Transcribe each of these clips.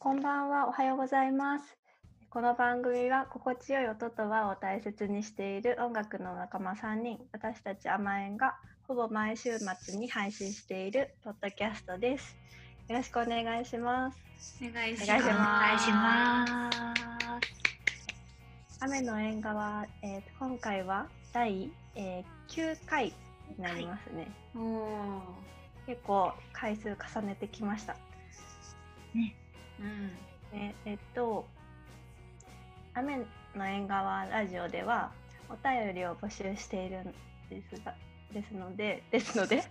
こんばんは、おはようございます。この番組は心地よい音と和を大切にしている音楽の仲間3人、私たち甘えんがほぼ毎週末に配信しているポッドキャストです。よろしくお願いします。お願いします。お願いします。雨の縁側、えー今回は第、えー9回になりますね。おお結構回数重ねてきました。ー。うん。ね、えっと、雨の縁側ラジオではお便りを募集しているんですが、ですので、ですので、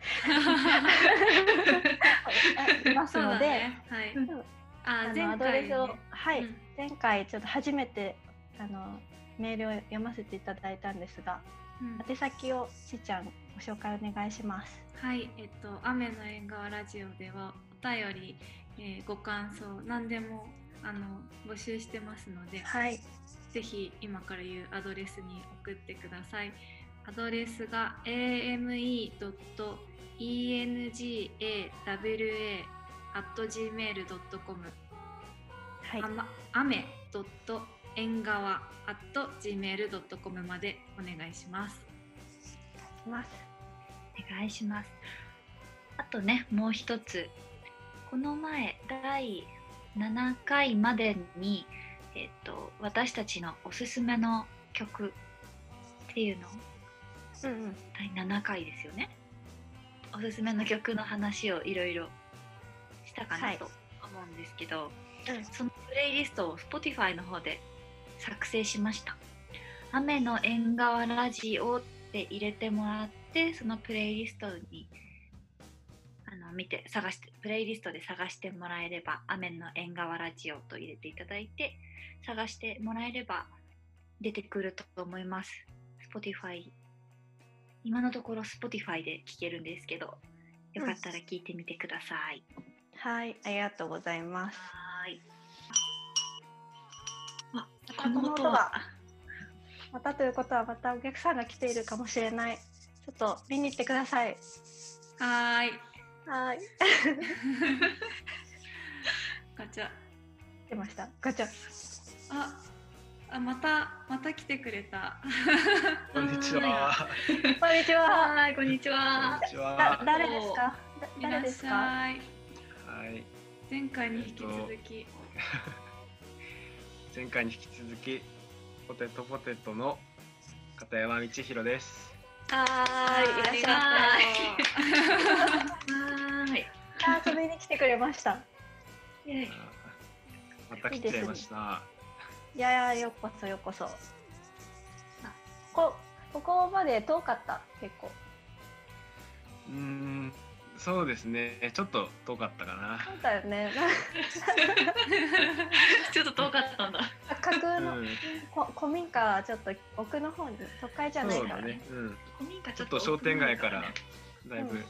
あいますので、だね。はい。うんあアドレスを、はい、うん前回ちょっと初めてあのメールを読ませていただいたんですが、うん宛先をしーちゃんご紹介お願いします。はい、えっと、雨の縁側ラジオではお便り、えーご感想、何でもあの募集してますので、はい、ぜひ今から言うアドレスに送ってください。アドレスが ame.engawa.gmail.com はい、あま、雨縁側 .gmail.com までお願いします。います。お願いします。あとね、もう一つ。この前、第7回までに、えっと、私たちのおすすめの曲っていうの、うんうん、第7回ですよね。おすすめの曲の話をいろいろしたかはないと思うんですけど、うんそのプレイリストを Spotify の方で作成しました。雨の縁側ラジオって入れてもらって、そのプレイリストに見て探して、プレイリストで探してもらえれば、雨の縁側ラジオと入れていただいて、探してもらえれば出てくると思います。Spotify 今のところ Spotify で聴けるんですけど、よかったら聞いてみてください。はい、ありがとうございます。はーい。あ、ここの音がの音は？またということはまたお客さんが来ているかもしれない。ちょっと見に行ってください。はーい。はい。ガチャ。出ました。ガチャ。あ、あまたまた来てくれた。こんにちは。こんにちは。はい、こんにちは。誰ですか？だいらっし誰ですか？ゃい。はい。前回に引き続き。前回に引き続きポテトポテトの片山道弘です。はーい、いらっしゃはーい。い。遊びに来てくれました。また来ちゃいました。いやいや、ようこそようこそ。こここまで遠かった？結構。うーん、そうですね。ちょっと遠かったかな。そうだよね。ちょっと遠かったんだ。架空の、うん、こ古民家はちょっと奥の方に都会じゃないからそうだね。うん。古民家ちょっと商店街から奥だいぶうんね、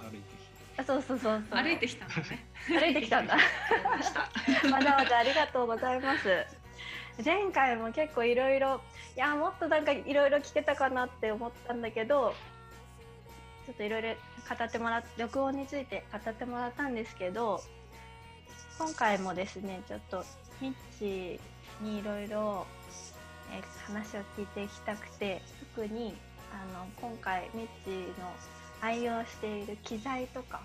歩いてきあそうそうそうそう。歩いてきたのね。歩いてきたんだ。ました。わざわざありがとうございます。前回も結構いろいろ、いや、もっとなんかいろいろ聞けたかなって思ったんだけど、ちょっといろいろ語ってもらって、録音について語ってもらったんですけど、今回もですね、ちょっとミッチーにいろいろえー話を聞いていきたくて、特にあの今回ミッチーの愛用している機材とか、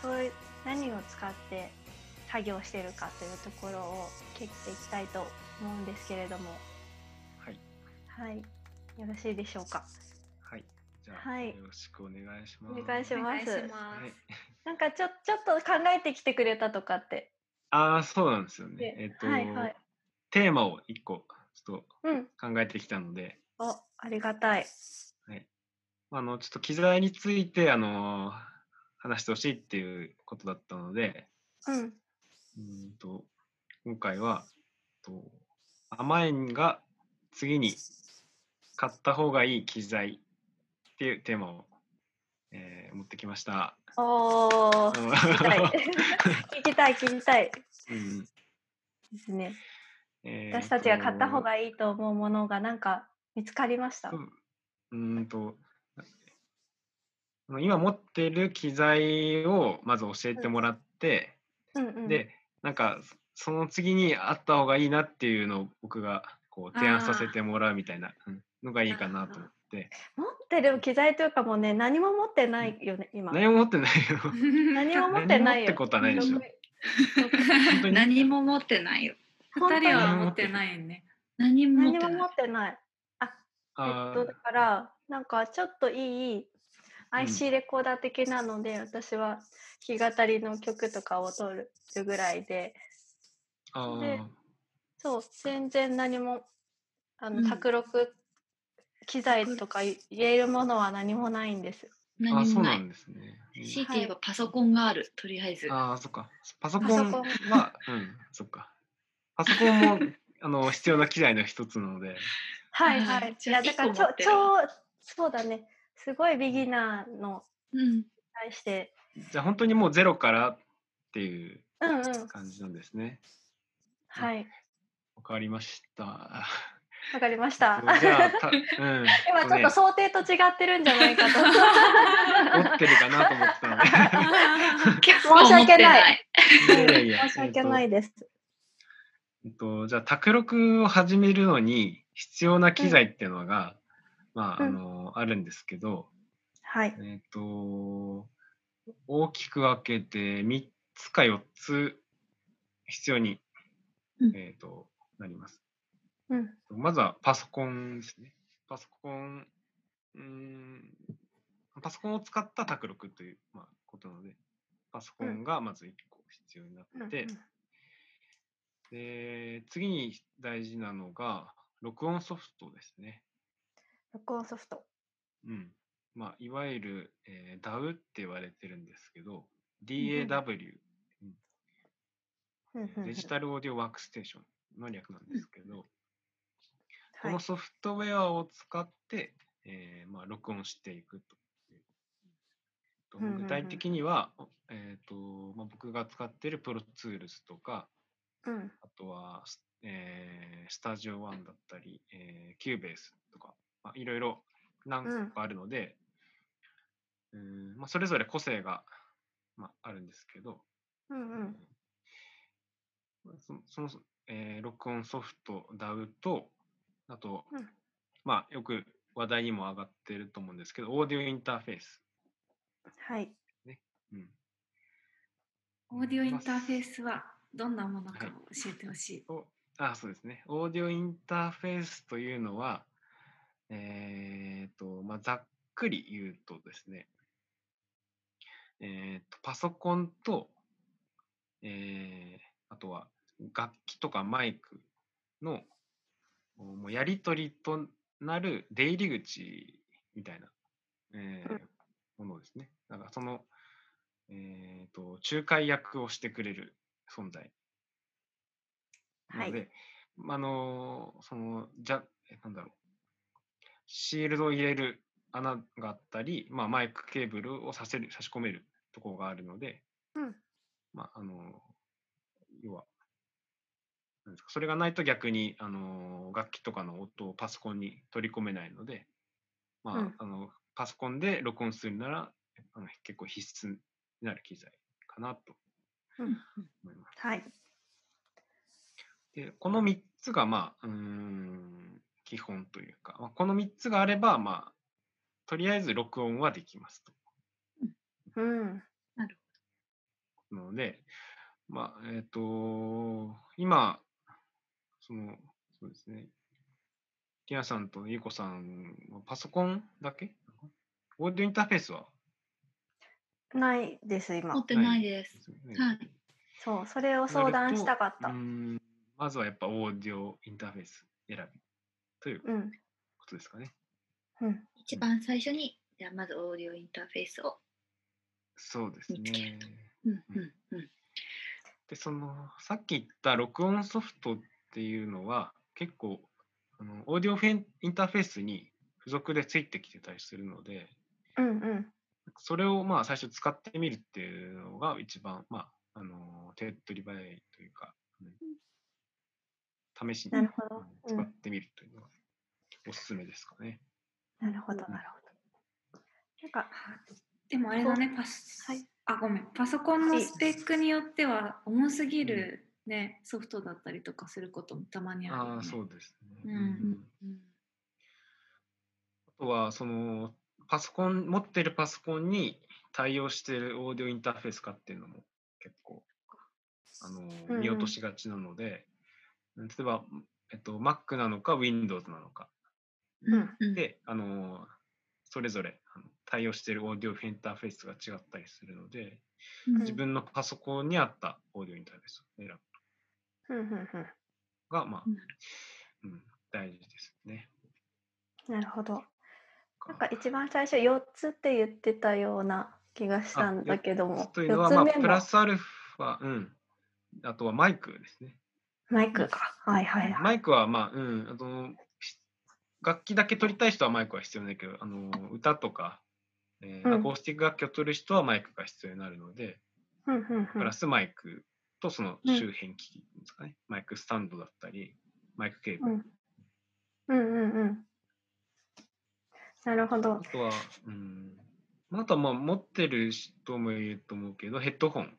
そういう何を使って作業しているかというところを聞いていきたいと思うんですけれども、はい。はい、よろしいでしょうか？はい。じゃあ、はいよろしくお願いします。お願いしますお願いします。はい。なんかちょちょっと考えてきてくれたとかって。ああ、そうなんですよねで。えっと、はいはい。テーマを一個ちょっうん。と考えてきたので、お、ありがたい。はい。あの、ちょっと機材について、あの、話してほしいっていうことだったので、うん。うーんと、今回は、と甘えんが次に買った方がいい機材っていうテーマを、えー持ってきました。おー、あの聞きたい。聞きたい、聞きたい。うんですね。えー私たちが買った方とがいいと思うものがなんか見つかりました？う。んと、今持ってる機材をまず教えてもらって、うんうん、でなんかその次にあった方がいいなっていうのを僕がこう提案させてもらうみたいなうんのがいいかなと思って持ってる機材というかもうね何も持ってないよね今。何も持ってないよ。何も持ってないよ。何もってことはないでしょ。何も。持ってないよ。二人は持ってないね。何も持ってない。何も持っ。てない。えあっとだからなんかちょっといい IC レコーダー的なので、私は弾き語りの曲とかを取るぐらいで。あでーそう全然何もあの、うん。卓録機材とか入れるものは何もないんです。あ何もないそうなん。ですね。うん強いて言えばパソコンがある。とりあえず。ああ、そっか。パソコンパソコンは、うん、そっか。パソコンも あの必要な機材の一つなので、はいはい。いやだから一個持ってる超超そうだね。すごいビギナーのうん。対して、じゃあ本当にもうゼロからっていううんうん感じなんですね。はいわかりました。わかりました。じゃあ、た うん、今ちょっと想定と違ってるんじゃないかと。持ってるかなと思ってた 申し訳なない申し訳ないです。えっと、じゃあ、卓録を始めるのに必要な機材っていうのが、まあ、あうんの、あるんですけど、はい。えっと、大きく分けて3つか4つ必要に、うんえっと、なります。うん。まずはパソコンですね。パソコン、うーん、パソコンを使った卓録という、まあ、ことなので、パソコンがまず1個必要になって、うんで次に大事なのが、録音ソフトですね。録音ソフト。うん。まあ、いわゆる、えー DAW って言われてるんですけど、DAW、うんうんデジタルオーディオワークステーションの略なんですけど、こはいの。ソフトウェアを使って、えーまあ、録音していくと具体的には、えーとまあ、僕が使っている Pro Tools とか、うん。あとは、スえー Studio One だったり、えー、 Cubase とか、まあ、いろいろ何個かあるので、うんまあ、それぞれ個性が、まあ、あるんですけど、うんうん。まあそその、えー録音ソフト DAW と、あと、うんまあ、よく話題にも上がってると思うんですけど、オーディオインターフェース。はい。うん、オーディオインターフェースはどんなものかはい教えてほしい。おあ、そうですね。オーディオインターフェースというのは、えっ、と、まあ、ざっくり言うとですね、えっ、と、パソコンと、えーあとは楽器とかマイクのおもうやり取りとなる出入り口みたいな、えーものですね。だからその、えー、と仲介役をしてくれる存在なはい。ので、まああのそのじゃえなんだろうシールドを入れる穴があったり、まあ、マイクケーブルをさせる差し込めるところがあるので、うんまああの要はなんですかそれがないと逆に、あの楽器とかの音をパソコンに取り込めないので、まあうんあのパソコンで録音するならあの結構必須になる機材かなとうん思います。はい。で、この3つが、まあ、うーん、基本というか、まあ、この3つがあれば、まあ、とりあえず録音はできますと。うん。なので、まあ、えっ、と、今、その、そうですね、ティナさんとユコさんはパソコンだけ？オーディオインターフェースは？ないです、今持。ってないです。はい。そう、それを相談したかったうー。んまずはやっぱオーディオインターフェース選びといううん。ことですかね。うん。一番最初に、じゃあまずオーディオインターフェースを。そうですね。うんうんうん。で、その、さっき言った録音ソフトっていうのは、結構、あのオーディオフェンインターフェースに付属でついてきてたりするので、うんうん。それをまあ最初使ってみるっていうのが一番、まあ、あの、手っ取り早いというか、うん試しに、使ってみるというのがおすすめですかね。なるほど、なるほど。なんか、でもあれだね、パス、はい。あごめん。パソコンのスペックによっては重すぎる、ね、ソフトだったりとかすることもたまにあるよね、ああ、そうですね。うん。うん。あとは、その、パソコン、持ってるパソコンに対応しているオーディオインターフェースかっていうのも結構、あのうん。見落としがちなので、例えば、えっと、Mac なのか Windows なのか。うんうん。で、あのそれぞれ対応しているオーディオインターフェースが違ったりするので、うん。自分のパソコンに合ったオーディオインターフェースを選ぶうんうんうんのが、まあうん、うん、大事ですね。なるほど。なんか一番最初4つって言ってたような気がしたんだけども、というのは、まあ、4つ目プラもスアルファ、うん。あとはマイクですね。マイクか。はいはいはい。マイクは、まあ、うん、あの、し楽器だけ取りたい人はマイクは必要ないけど、あの、歌とか、えーうんアコースティック楽器を取る人はマイクが必要になるので、うんうんうんプラスマイクとその周辺機器ですかね、マイクスタンドだったり、マイクケーブル。うんうんうんうん。なるほどあ。とは、うん、まああとはまあ持ってる人もいると思うけど、ヘッドホン。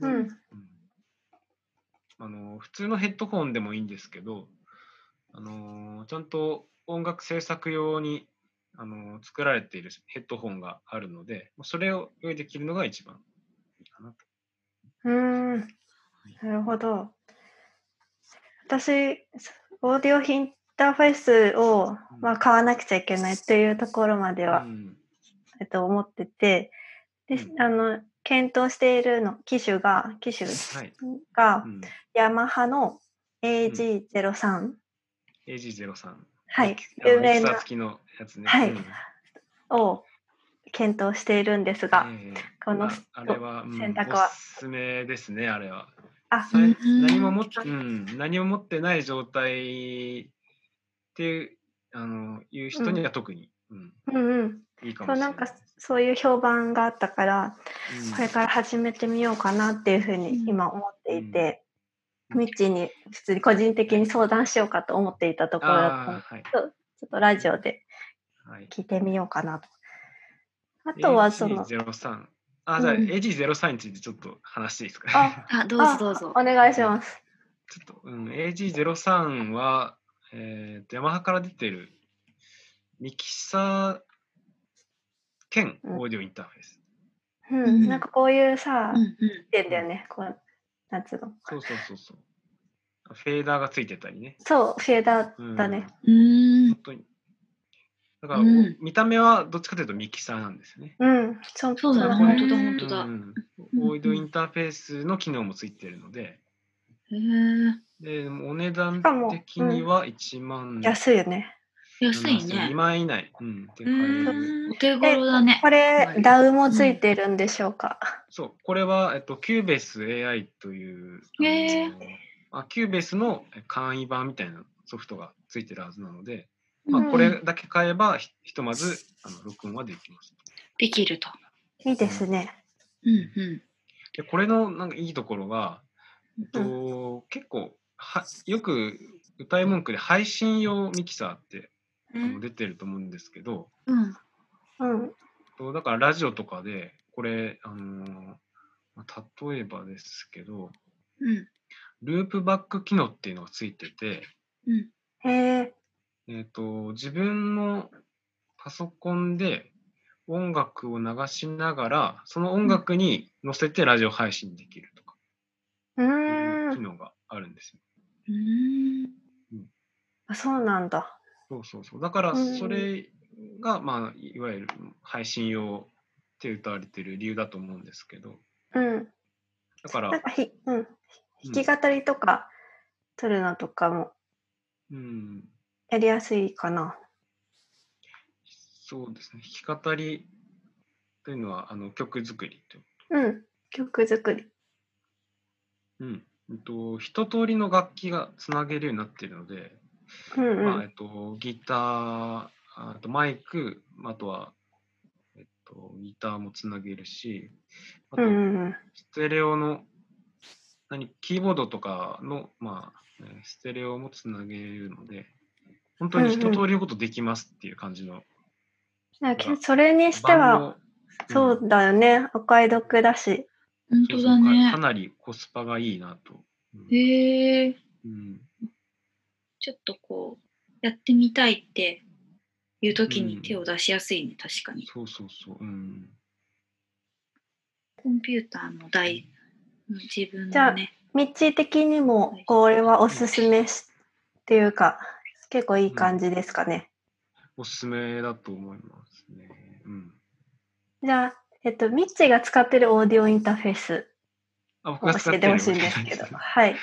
うん。うんあの普通のヘッドホンでもいいんですけど、あのちゃんと音楽制作用に、あの作られているヘッドホンがあるので、それを用意できるのが一番いいかなと。うーん。なるほど。私、オーディオインターフェースを、まあ、買わなくちゃいけないっていうところまでは、うんえっと、思ってて、で、うんあの、検討しているの、機種が、機種はいがう、ん、ヤマハの AG03。AG03。はい有名な付きのやつね。はいうんを検討しているんですが、ええこのまああれは、うん選択は。おすすめですね、あれは。あ、何も持って、うん、何も持ってない状態っていうあのいう人には特に、うん。うんうん。いいかそうなんいかそういう評判があったから、うん。これから始めてみようかなっていうふうにうん。今思っていて、うん。ミッチーに普通に個人的に相談しようかと思っていたところだったのではい。ちょっとラジオではい。聞いてみようかなと。あとはその、AG03。あ、じゃあうん AG03 についてちょっと話していいですか、あ あ、どうぞどうぞお。願いします。ちょっと、うん、AG03 は、えーと、ヤマハから出てるミキサー兼うんオーディオインターフェース。うん、うんなんかこういうさ、うんうん点だよね。こう、なんつうの。そうそうそうそう。フェーダーがついてたりね。そう、フェーダーうん、だね。うーん本。当に。だから、うん見た目はどっちかというとミキサーなんですよね。うん、そそうだねね本当だ本当だオーディオインターフェースの機能もついてるので、へえ。でお値段的には1万安いよね。安い2ね。万円以内、うん、で買えうる。ん。お手頃だね。これは、いダウもついてるんでしょうか？そう、これは、えっと、 Cubase AI という、あ Cubase の簡易版みたいなソフトがついてるはずなので、まあ、うんこれだけ買えばひひとまずあの録音はできます。できると。いいですね。うんうん。でこれのなんかいいところが、えっと結構はよく謳い文句で配信用ミキサーってあの出てると思うんですけど、うん。うん。とだからラジオとかでこれ、あのまあ例えばですけどうん。ループバック機能っていうのがついてて、うん。へえ。えっと自分のパソコンで音楽を流しながらその音楽に乗せてラジオ配信できるとかういうーん。機能があるんですよ。うーん。あそうなんだ。そうそうそう。だからうんそれが、まあ、いわゆる配信用って歌われてる理由だと思うんですけど、うん。だから、なんかひ、うん。うん弾き語りとか撮るのとかもうん、やりやすいかな。そうですね。弾き語りというのはあの曲作りと？うん。曲作り。うん。えっと、一通りの楽器がつなげるようになっているので、うんうまあ、えん。っと、ギター、あとマイク、あとは、えっと、ギターもつなげるし、あと。ステレオの、何、キーボードとかの、まあ、えーステレオもつなげるので、本当に一通りのことできますっていう感じの、なんかそれにしては、そうだよね。お買い得だし。本当だねか。なりコスパがいいなと。うんへえ。うんちょっとこう、やってみたいっていう時に手を出しやすいね、確かに。そうそうそう。うん。コンピューターの台、うん自分じゃあのね。道的にもこれはおすすめしっていうか結構いい感じですかね。おすすめだと思いますね。うん。じゃあ、えっと、ミッチーが使ってるオーディオインターフェース教えてほしいんですけど。はい。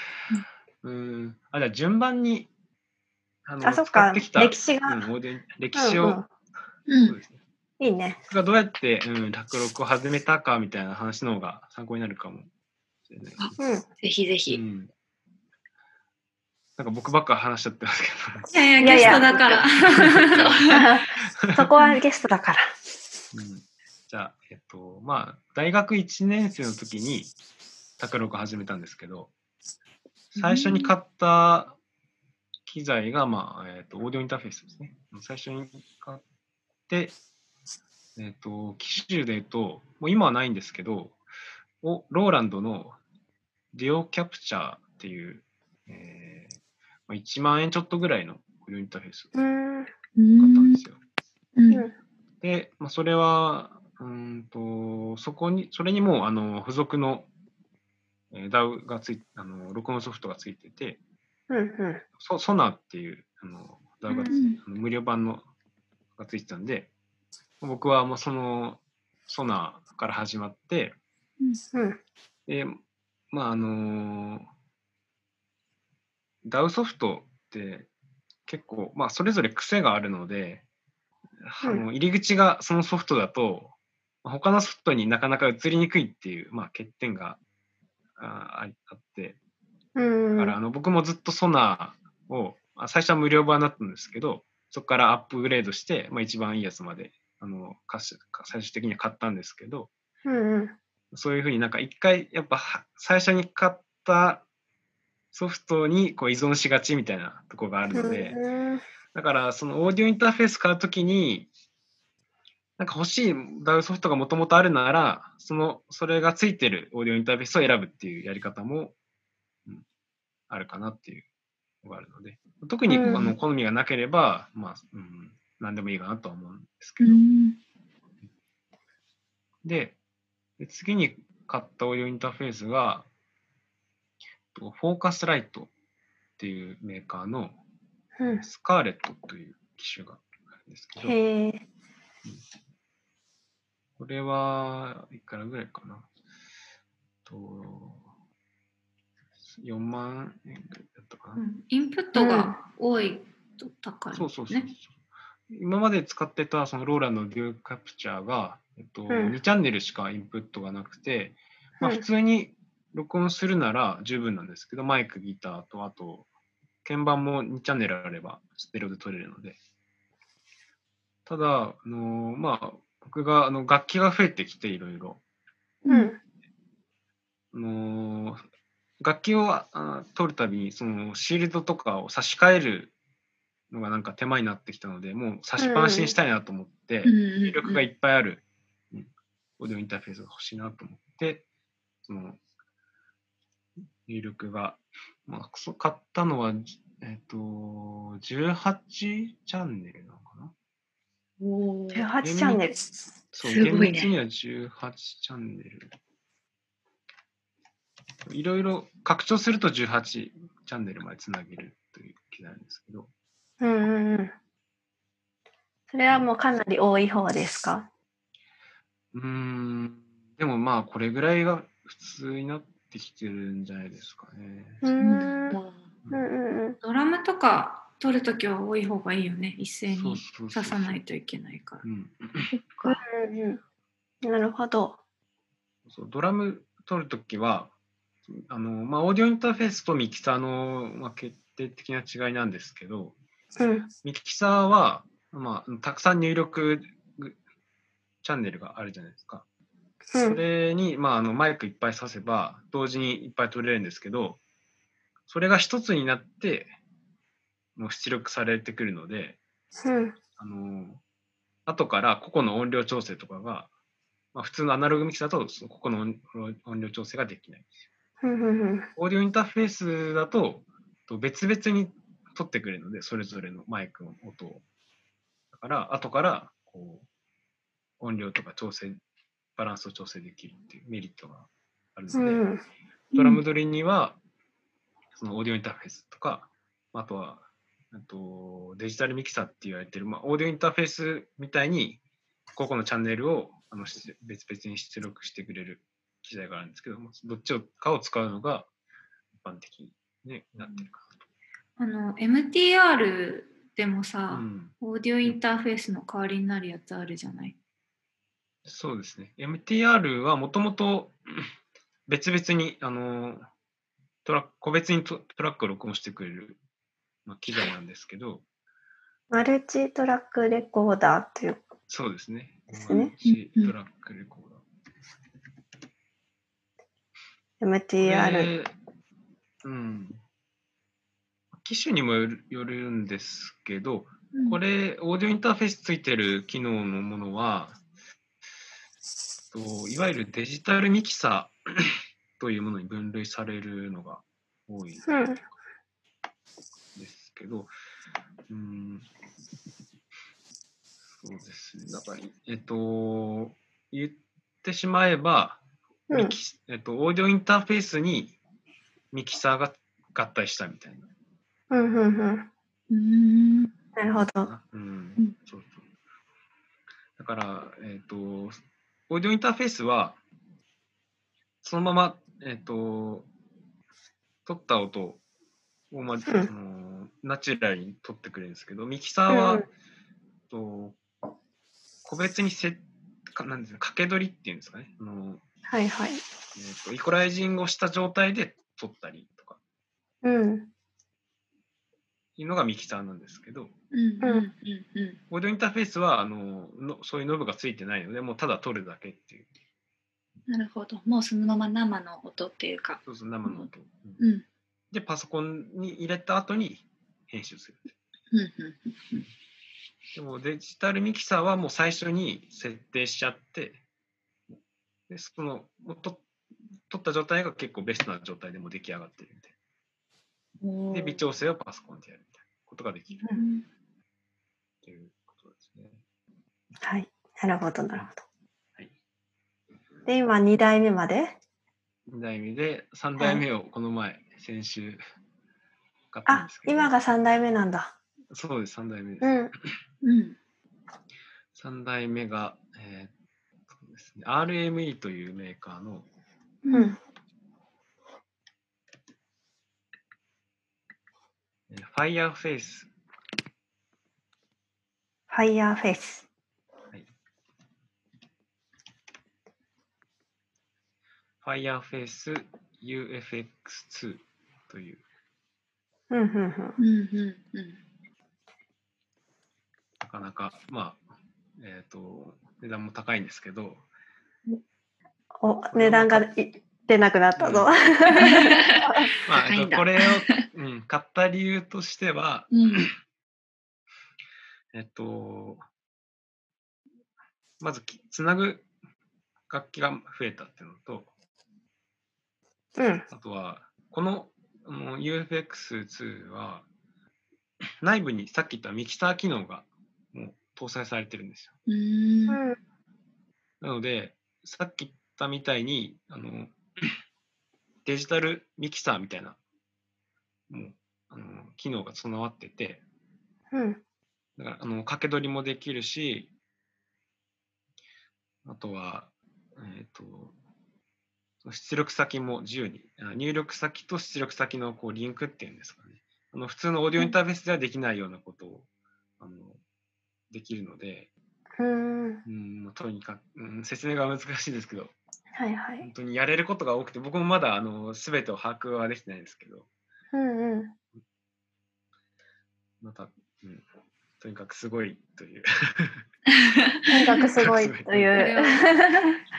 うん。あ、じゃあ順番に、あのあ、そっか。使ってきた歴史が。うん、歴史を、うんう。んね。いいね。僕がどうやって、うん、卓録を始めたかみたいな話の方が参考になるかもしれないです。うん。ぜひぜうひ。ん。なんか僕ばっか話しちゃってますけど。いやいや、いやいやゲストだから。そこはゲストだから。うん、じゃあ、えっと、まあ、大学1年生の時に卓録を始めたんですけど、最初に買った機材が、まあ、えっと、オーディオインターフェースですね。最初に買って、えっと、機種で言うと、もう今はないんですけど、おローランドのディオキャプチャーっていう、えーまあ、1万円ちょっとぐらいのインターフェースを買ったんんですよ。うんで、まあ、それは、うーんと、そこに、それにも、あの、付属の、えー DAW がついあの、録音ソフトがついてて、うん。うん。ソソナーっていう、あの、DAW がついうんあの無料版のがついてたんで、僕はもうその、ソナーから始まって、うん。で、まあ、あの DAW ソフトって結構、まあ、それぞれ癖があるので、あの入り口がそのソフトだと、他のソフトになかなか移りにくいっていう、まあ、欠点があああって、うん。だからあの僕もずっとソナーを、あ最初は無料版だったんですけど、そこからアップグレードして、まあ、一番いいやつまであの最終的には買ったんですけど、うん。うん。そういうふうになんか一回やっぱは最初に買ったソフトにこう依存しがちみたいなところがあるので、うん。だからそのオーディオインターフェース買うときに、なんか欲しい DAW ソフトがもともとあるなら、その、それがついてるオーディオインターフェースを選ぶっていうやり方も、うん、あるかなっていうのがあるので、特に、うん。あの好みがなければ、まあ、うん、何でもいいかなとは思うんですけど、うん。で、で次に買ったオーディオインターフェースが、とフォーカスライトっていうメーカーのうん。スカーレットという機種があるんですけど、へえ。これは、いくらぐらいかな。と、4万円ぐらいだったかな。うんインプットが多いと高い、ね。そうそうそうそう。今まで使ってたそのローラのデューカプチャーが、えっとん2チャンネルしかインプットがなくて、まあ、うん普通に録音するなら十分なんですけど、マイク、ギターと、あと、鍵盤も2チャンネルあればステレオで撮れるので。ただ、あのまあ、僕があの楽器が増えてきていろいろ。うん。あの楽器をあ取るたびにそのシールドとかを差し替えるのがなんか手間になってきたのでもう差しっぱなしにしたいなと思って、入力がいっぱいある、うんオーディオインターフェースが欲しいなと思ってその入力が、まあ、そう買ったのは、えっと18チャンネルなのかな？おー。18チャンネル。そう、すごいね。厳密には18チャンネル。いろいろ拡張すると18チャンネルまでつなげるという機材なんですけど、うんうんうん。それはもうかなり多い方ですか？うーん、でもまあこれぐらいが普通になってきてるんじゃないですかね。うーん。うんだうんうん。ドラムとか取るときは多い方がいいよね。一斉にそうそう刺さないといけないからう。ん、うんうん。なるほど。そうドラム取るときは、あのまあ、オーディオインターフェースとミキサーの、まあ、決定的な違いなんですけど、うん。ミキサーは、まあ、たくさん入力チャンネルがあるじゃないですか。そうん。れに、まあ、あのマイクいっぱい挿せば、同時にいっぱい取れるんですけど、それが一つになって、もう出力されてくるので、うん。あの後から個々の音量調整とかがまあ、普通のアナログミキサーだと、そのここの音音量調整ができない。ふんふんふんオーディオインターフェースだと、と別々に取ってくれるので、それぞれのマイクの音を。だから、後からこう音量とか調整、バランスを調整できるっていうメリットがあるので、うんドラム撮りには、そのオーディオインターフェースとか、あとは、あとデジタルミキサーって言われてる、まあ、オーディオインターフェースみたいに、個々のチャンネルをあのし別々に出力してくれる機材があるんですけども、どっちをかを使うのが一般的に、ね、なってるかあの MTR でもなさと。、うんオーディオインターフェースの代わりになるやつあるじゃない？そうですね。MTR はもともと別々にあのトラ個別にトトラックを録音してくれる、まあ、機材なんですけど、マルチトラックレコーダーというそうですね。ですねマルチトラックレコーダー。MTR。でうん。機種にもよるよるんですけど、これ、オーディオインターフェースついてる機能のものは、といわゆるデジタルミキサー というものに分類されるのが多いうんですけど、うん、そうですね。だから、えっと、言ってしまえば、うんミキえっと、オーディオインターフェースにミキサーが合体したみたいな。うんうんうんうん。なるほど。うんうんそうそうだから、えっ、と、オーディオインターフェースは、そのまま、えっ、と、取った音を、まあ、ナチュラルに取ってくれるんですけど、ミキサーは、と個別にせかなんですか掛け取りっていうんですかね。あのはいはい。えっとイコライジングをした状態で取ったりとかうん。いうのがミキサーなんですけど、うんうんうんオーディオインターフェースはあののそういうノブがついてないので、もうただ取るだけっていう、なるほど。もうそのまま生の音っていうか。そうそう生の音。うんうんうんで、パソコンに入れた後に編集する。うんうんでもデジタルミキサーはもう最初に設定しちゃって、でその取った状態が結構ベストな状態でもう出来上がってるみたいおな。で、微調整をパソコンでやるみたいなことができるうんということですね。はい。なるほど、なるほど。はい。で、今、2代目まで？2代目で、3代目をこの前、先週買ったんあです、けど。今が3代目なんだ。そうです、3代目です。うん。うん3代目が、えーそうですね、RME というメーカーの、うん。えー Fireface、Fireface。はい、Fireface UFX2 という、うん、うん、うん。うんうんなかなか、まあ、えっ、と、値段も高いんですけど、うん。お、値段がい出なくなったぞ。まあ、高いんだ。えっとこれを、うん、買った理由としては、うん。えっと、まずき、つなぐ楽器が増えたっていうのと、うん。あとは、このあの UFX2 は、内部にさっき言ったミキサー機能がもう搭載されてるんですよ。なので、さっき言ったみたいに、あの、デジタルミキサーみたいな、もう、あの、機能が備わってて、うん。だから、あの、掛け取りもできるし、あとは、えっ、と、その出力先も自由に、あ入力先と出力先のこうリンクっていうんですかね。あの普通のオーディオインターフェースではできないようなことを、あのできるので、うん。うんまあとにかく、うん、説明が難しいですけど、はいはい本。当にやれることが多くて、僕もまだあの全てを把握はできてないんですけど、うんうん。また、うん、とにかくすごいという。とにかくすごいという。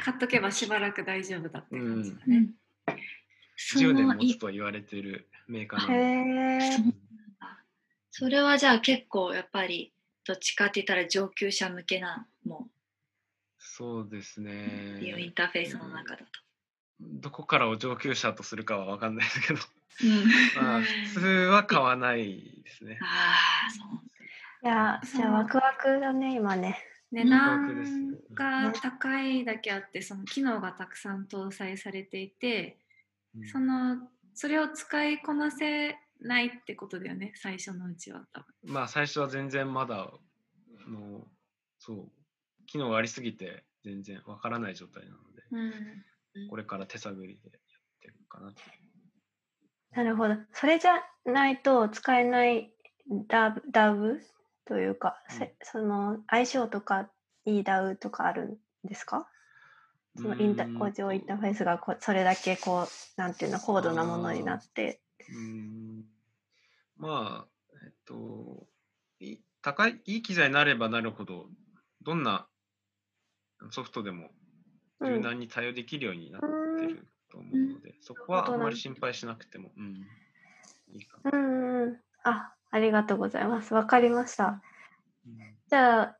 買っとけばしばらく大丈夫だって感じだねうん。そ10年持つと言われているメーカーなへので。え。それはじゃあ結構やっぱりどっちかって言ったら上級者向けなもそうですビデオインね。ターフェースの中だと。どこからを上級者とするかは分かんないですけど、うん、まあ、うん普通は買わないですね。ああ、そう。いやじゃあワクワクだね今ね。値段が高いだけあってその機能がたくさん搭載されていてうん。そのそれを使いこなせないってことだよね最初のうちは多分。まあ最初は全然まだあのそう機能がありすぎて全然わからない状態なのでうん。これから手探りでやってるかなってなるほど。それじゃないと使えないダブダブというか、せその相性とかいいダウとかあるんですか？そのインタ工場インターフェースがこうそれだけこうなんていうの高度なものになって。うーん。まあえっとい高いいい機材になればなるほどどんなソフトでもうん柔軟に対応できるようになってると思うので、そこはあんまり心配しなくても、うん、いいかな。うんうん。うんあありがとうございます。わかりました。うん。じゃあ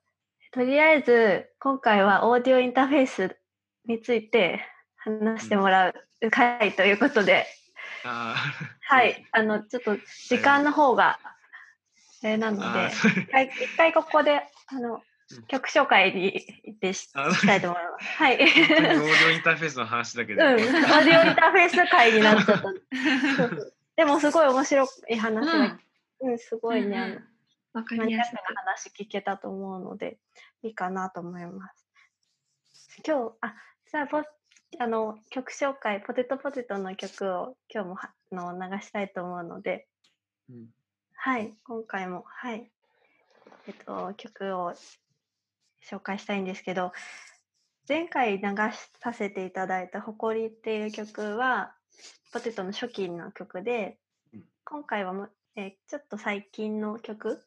とりあえず今回はオーディオインターフェースについて話してもらう回ということで、はい、あのちょっと時間の方があれなので一回一回ここであのうん曲紹介に行ってしたいと思います。はい。オーディオインターフェースの話だけうん、で、オーディオインターフェース会になっちゃった。でもすごい面白い話が、うん、すごいね、あのわかマニアックりやすく。な話聞けたと思うので、いいかなと思います。今日、あ、じゃあポ、あの、曲紹介、ポテトポテトの曲を今日もはあの流したいと思うので、うんはい、今回も、はい、えっと、曲を紹介したいんですけど、前回流させていただいた「誇り」っていう曲はポテトの初期の曲でうん今回はも、えーちょっと最近の曲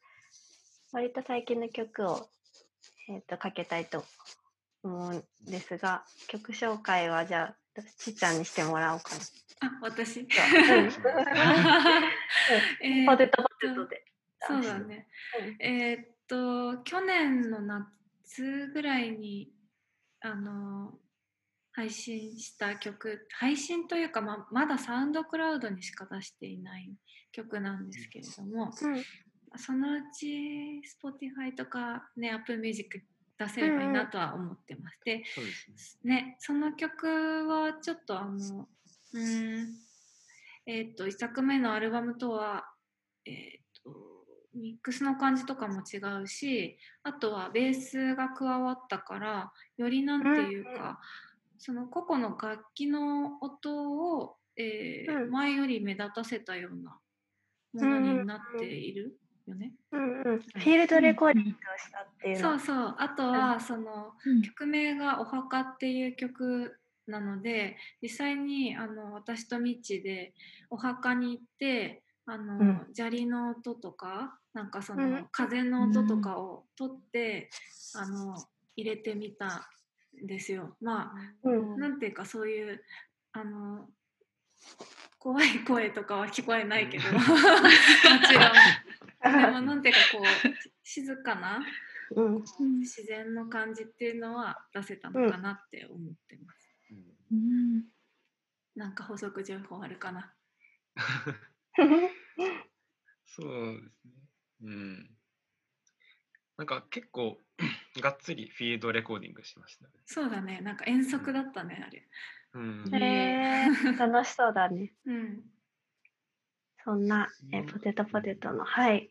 割と最近の曲を、えー、とかけたいと思うんですが曲紹介はじゃあちっちゃんにしてもらおうかな。あ私？うん えーポテトポテトで。そうだね。うんえーっと去年の夏ぐらいにあの配信した曲配信というかままだサウンドクラウドにしか出していない曲なんですけれどもうん。そのうち Spotify とかね Apple Music 出せればいいなとは思ってまして、そうですね。ね、その曲はちょっとあのうーんえーっと1作目のアルバムとは、えーミックスの感じとかも違うしあとはベースが加わったからよりなんていうか、うんうん。その個々の楽器の音を、えーうん。前より目立たせたようなものになっているよね。うんうん、フィールドレコーディングをしたっていうの。そうそう。あとはその、うん。曲名が「お墓」っていう曲なので実際にあの私とミッチでお墓に行ってあの、うん。砂利の音とかなんかその、うん風の音とかを取って、あの入れてみたんですよ。まうんあなんていうかそういうあの怖い声とかは聞こえないけど もちろんでもなんていうかこう静かなうん自然の感じっていうのは出せたのかなって思ってます。うんうんなんか補足情報あるかな。そうですね。うん。なんか結構 がっつりフィールドレコーディングしましたね。そうだね。なんか遠足だったねあれ。うん。へー楽しそうだね。うん。そんな、えポテトポテトの、はい。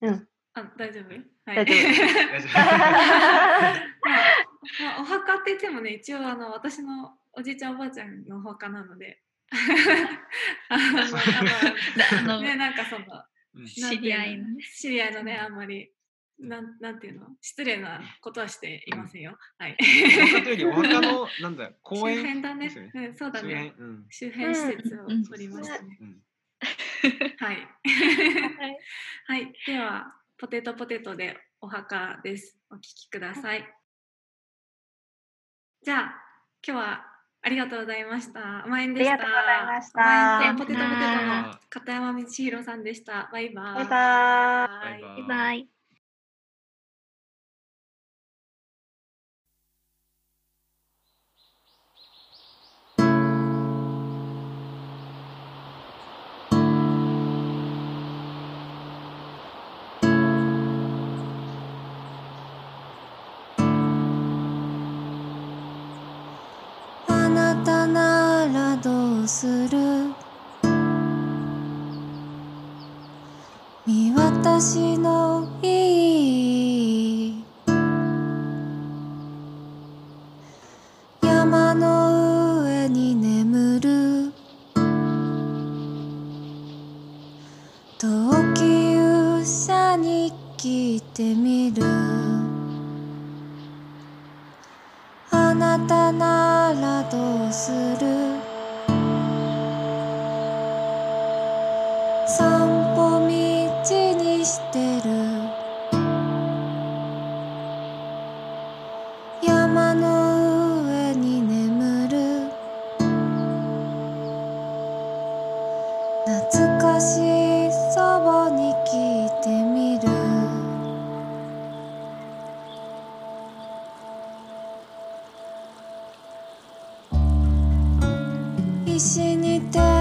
うん。あ大丈夫？はい。大丈夫 大丈夫まあ、まあ、お墓って言ってもね一応あの私のおじいちゃんおばあちゃんのお墓なので。あのねなんかそのうん知り合いのね知り合いのねあんまりなんなんていうの？失礼なことはしていませんよ。はい。いうよりお墓の なんだ公周園辺だね。うん、そうだ周辺ね。うん周辺施設をうん取りましたね。うんはい。はい。では、ポテトポテトでお墓です。お聞きください。じゃあ、今日はありがとうございました。甘えんでした。ありがとうございました甘えんとポテトポテトはの片山道弘さんでした。バイバイ。バイバイバイバイバイ。なたならどうする？見私の必死に手